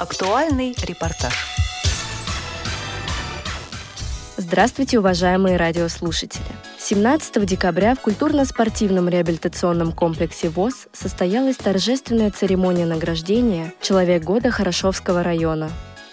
Актуальный репортаж. Здравствуйте, уважаемые радиослушатели! 17 декабря в культурно-спортивном реабилитационном комплексе ВОЗ состоялась торжественная церемония награждения «Человек года Хорошовского района».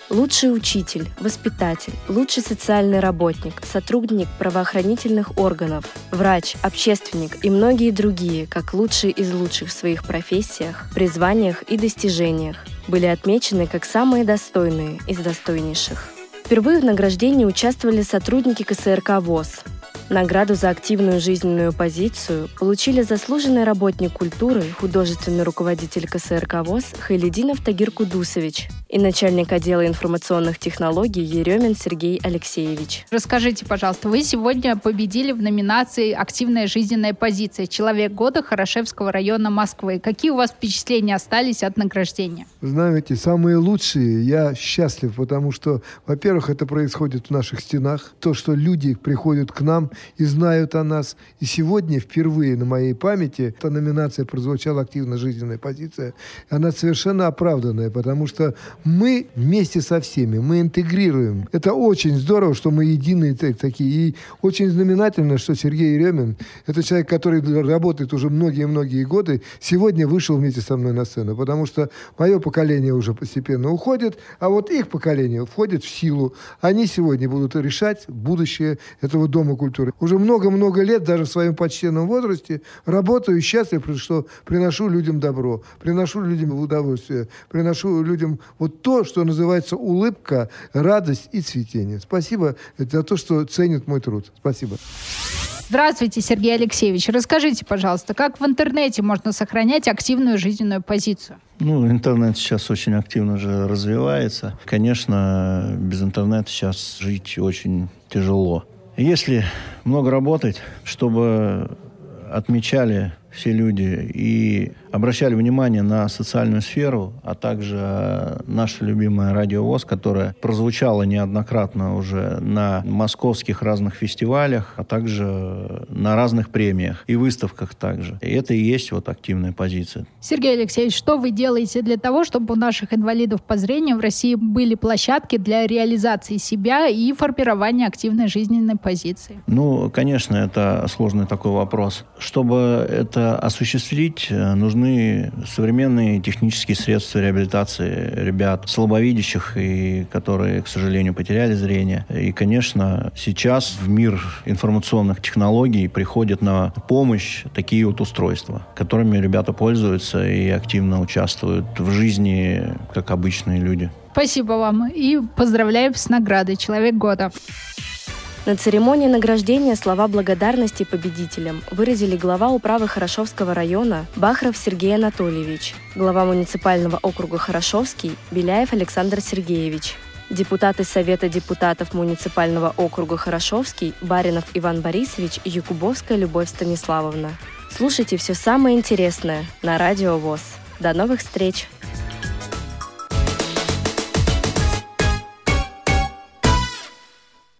Лучший учитель, воспитатель, лучший социальный работник, сотрудник правоохранительных органов, врач, общественник и многие другие, как лучшие из лучших в своих профессиях, призваниях и достижениях, были отмечены как самые достойные из достойнейших. Впервые в награждении участвовали сотрудники КСРК ВОЗ, Награду за активную жизненную позицию получили заслуженный работник культуры, художественный руководитель КСРК ВОЗ Хайлединов Тагир Кудусович и начальник отдела информационных технологий Еремин Сергей Алексеевич. Расскажите, пожалуйста, вы сегодня победили в номинации «Активная жизненная позиция. Человек года Хорошевского района Москвы». Какие у вас впечатления остались от награждения? Знаете, самые лучшие. Я счастлив, потому что, во-первых, это происходит в наших стенах. То, что люди приходят к нам и знают о нас. И сегодня впервые на моей памяти эта номинация прозвучала «Активная жизненная позиция». Она совершенно оправданная, потому что мы вместе со всеми, мы интегрируем. Это очень здорово, что мы единые такие. И очень знаменательно, что Сергей Еремин, это человек, который работает уже многие-многие годы, сегодня вышел вместе со мной на сцену, потому что мое поколение уже постепенно уходит, а вот их поколение входит в силу. Они сегодня будут решать будущее этого Дома культуры уже много-много лет, даже в своем почтенном возрасте, работаю счастлив, что приношу людям добро, приношу людям удовольствие, приношу людям вот то, что называется улыбка, радость и цветение. Спасибо за то, что ценят мой труд. Спасибо. Здравствуйте, Сергей Алексеевич. Расскажите, пожалуйста, как в интернете можно сохранять активную жизненную позицию? Ну, интернет сейчас очень активно же развивается. Конечно, без интернета сейчас жить очень тяжело. Если много работать, чтобы отмечали все люди и обращали внимание на социальную сферу, а также наша любимая радиовоз, которая прозвучала неоднократно уже на московских разных фестивалях, а также на разных премиях и выставках также. И это и есть вот активная позиция. Сергей Алексеевич, что вы делаете для того, чтобы у наших инвалидов по зрению в России были площадки для реализации себя и формирования активной жизненной позиции? Ну, конечно, это сложный такой вопрос. Чтобы это осуществить, нужно нужны современные технические средства реабилитации ребят, слабовидящих и которые, к сожалению, потеряли зрение. И, конечно, сейчас в мир информационных технологий приходят на помощь такие вот устройства, которыми ребята пользуются и активно участвуют в жизни, как обычные люди. Спасибо вам и поздравляю с наградой «Человек года». На церемонии награждения слова благодарности победителям выразили глава управы Хорошовского района Бахров Сергей Анатольевич, глава муниципального округа Хорошовский Беляев Александр Сергеевич, депутаты Совета депутатов муниципального округа Хорошовский Баринов Иван Борисович и Якубовская Любовь Станиславовна. Слушайте все самое интересное на Радио ВОЗ. До новых встреч!